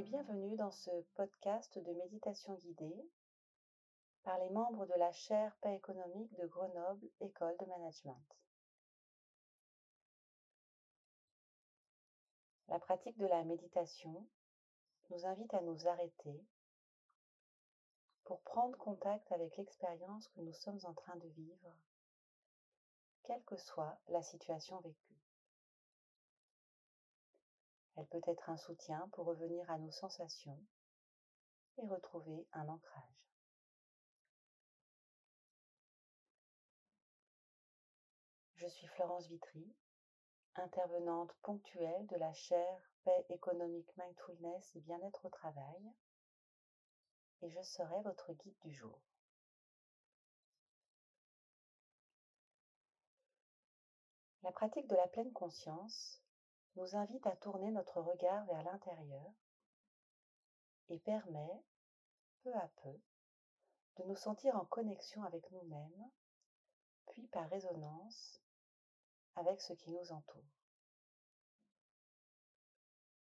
et bienvenue dans ce podcast de méditation guidée par les membres de la chaire Paix économique de Grenoble École de Management. La pratique de la méditation nous invite à nous arrêter pour prendre contact avec l'expérience que nous sommes en train de vivre, quelle que soit la situation vécue. Elle peut être un soutien pour revenir à nos sensations et retrouver un ancrage. Je suis Florence Vitry, intervenante ponctuelle de la chaire Paix économique Mindfulness et bien-être au travail, et je serai votre guide du jour. La pratique de la pleine conscience nous invite à tourner notre regard vers l'intérieur et permet, peu à peu, de nous sentir en connexion avec nous-mêmes, puis par résonance avec ce qui nous entoure.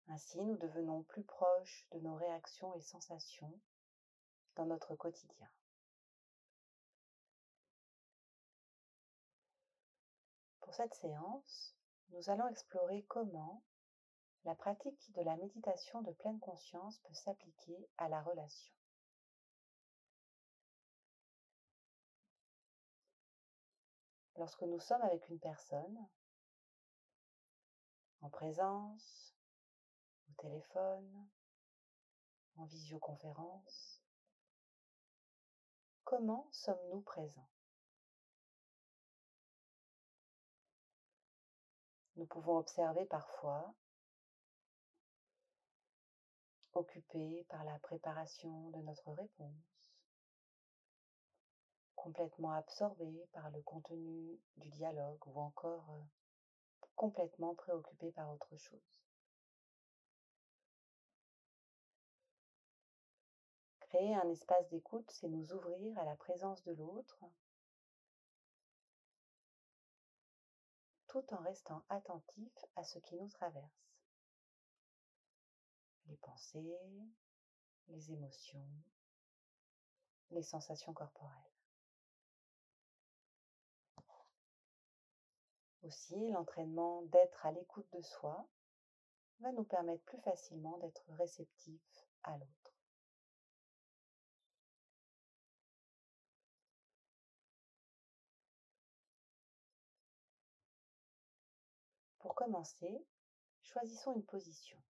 Ainsi, nous devenons plus proches de nos réactions et sensations dans notre quotidien. Pour cette séance, nous allons explorer comment la pratique de la méditation de pleine conscience peut s'appliquer à la relation. Lorsque nous sommes avec une personne, en présence, au téléphone, en visioconférence, comment sommes-nous présents? Nous pouvons observer parfois, occupés par la préparation de notre réponse, complètement absorbés par le contenu du dialogue ou encore euh, complètement préoccupés par autre chose. Créer un espace d'écoute, c'est nous ouvrir à la présence de l'autre tout en restant attentif à ce qui nous traverse. Les pensées, les émotions, les sensations corporelles. Aussi, l'entraînement d'être à l'écoute de soi va nous permettre plus facilement d'être réceptif à l'autre. Pour commencer, choisissons une position.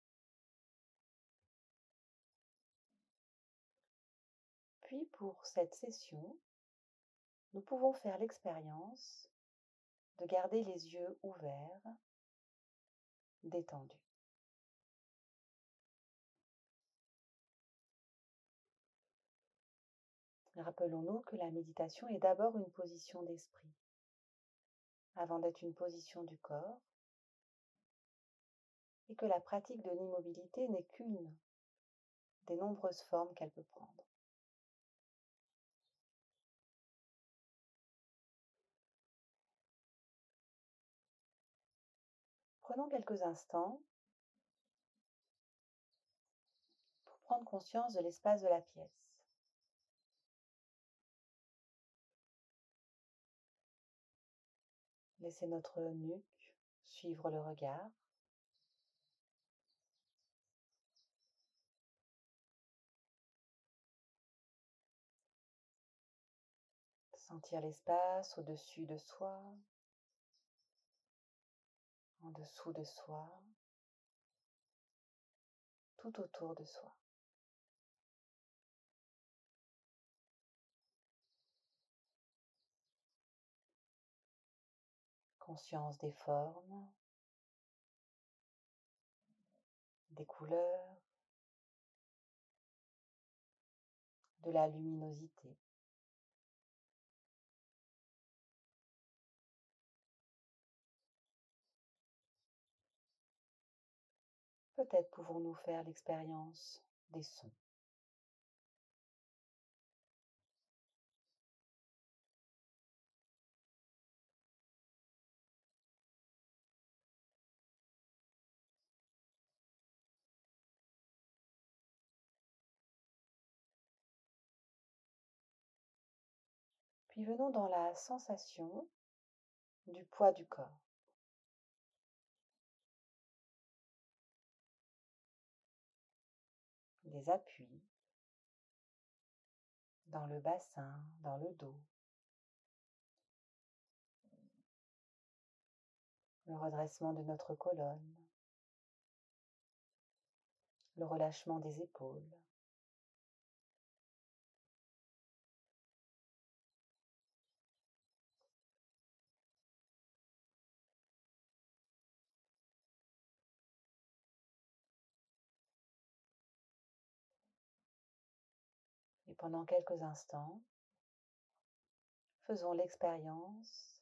Puis pour cette session, nous pouvons faire l'expérience de garder les yeux ouverts, détendus. Rappelons-nous que la méditation est d'abord une position d'esprit, avant d'être une position du corps, et que la pratique de l'immobilité n'est qu'une des nombreuses formes qu'elle peut prendre. Prenons quelques instants pour prendre conscience de l'espace de la pièce. Laissez notre nuque suivre le regard. Sentir l'espace au-dessus de soi, en dessous de soi, tout autour de soi. Conscience des formes, des couleurs, de la luminosité. peut-être pouvons-nous faire l'expérience des sons. Puis venons dans la sensation du poids du corps. Appuis dans le bassin, dans le dos. Le redressement de notre colonne. Le relâchement des épaules. Pendant quelques instants, faisons l'expérience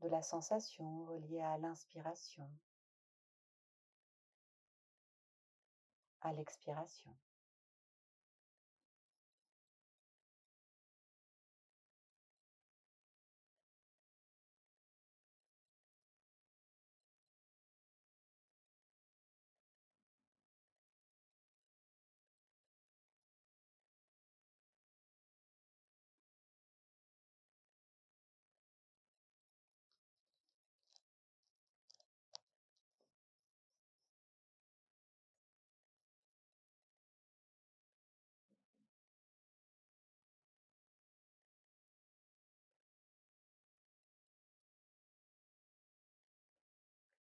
de la sensation reliée à l'inspiration, à l'expiration.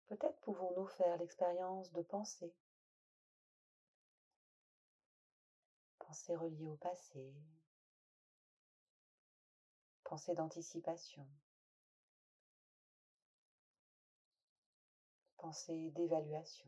Peut-être pouvons-nous faire l'expérience de pensée. Pensée reliée au passé. Pensée d'anticipation. Pensée d'évaluation.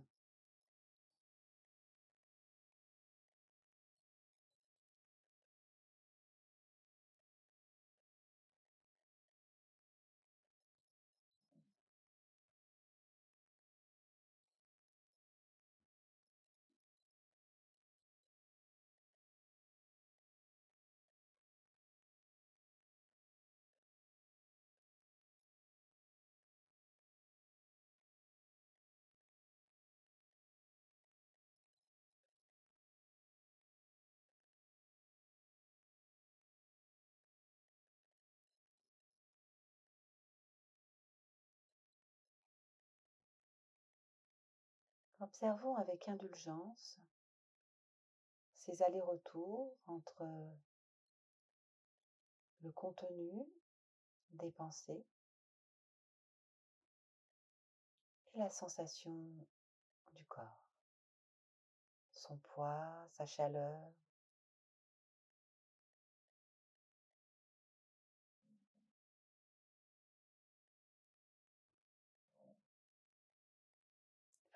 Observons avec indulgence ces allers-retours entre le contenu des pensées et la sensation du corps, son poids, sa chaleur.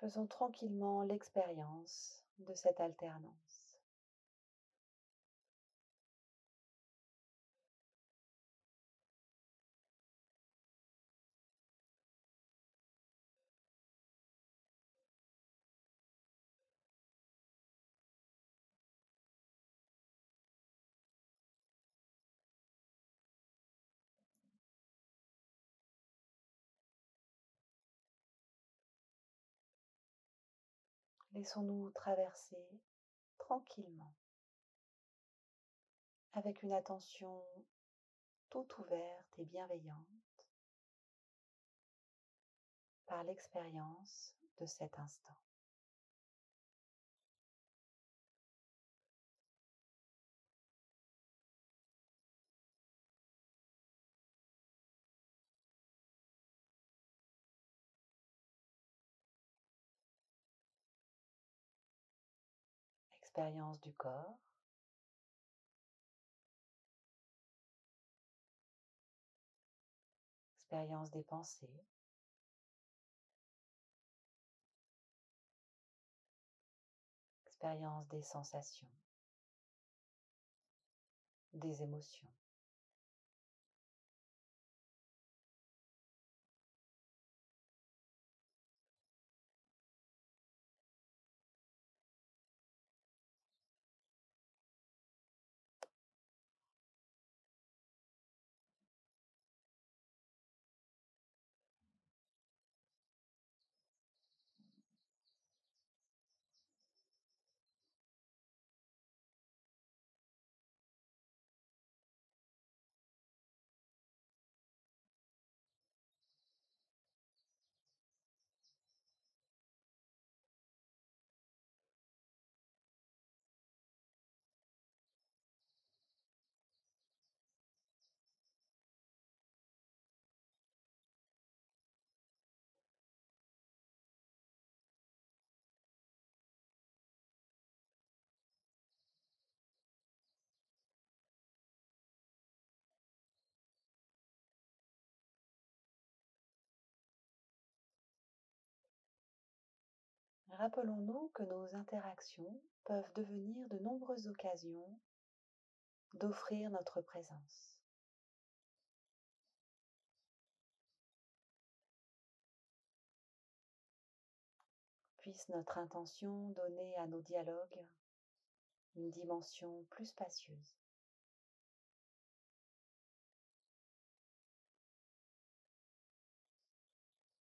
Faisons tranquillement l'expérience de cette alternance. Laissons-nous traverser tranquillement avec une attention toute ouverte et bienveillante par l'expérience de cet instant. Expérience du corps. Expérience des pensées. Expérience des sensations. Des émotions. Rappelons-nous que nos interactions peuvent devenir de nombreuses occasions d'offrir notre présence. Puisse notre intention donner à nos dialogues une dimension plus spacieuse.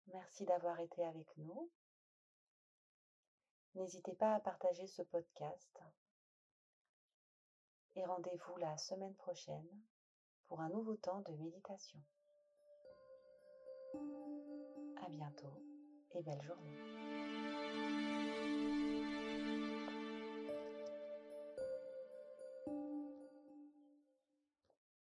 Merci d'avoir été avec nous. N'hésitez pas à partager ce podcast et rendez-vous la semaine prochaine pour un nouveau temps de méditation. À bientôt et belle journée.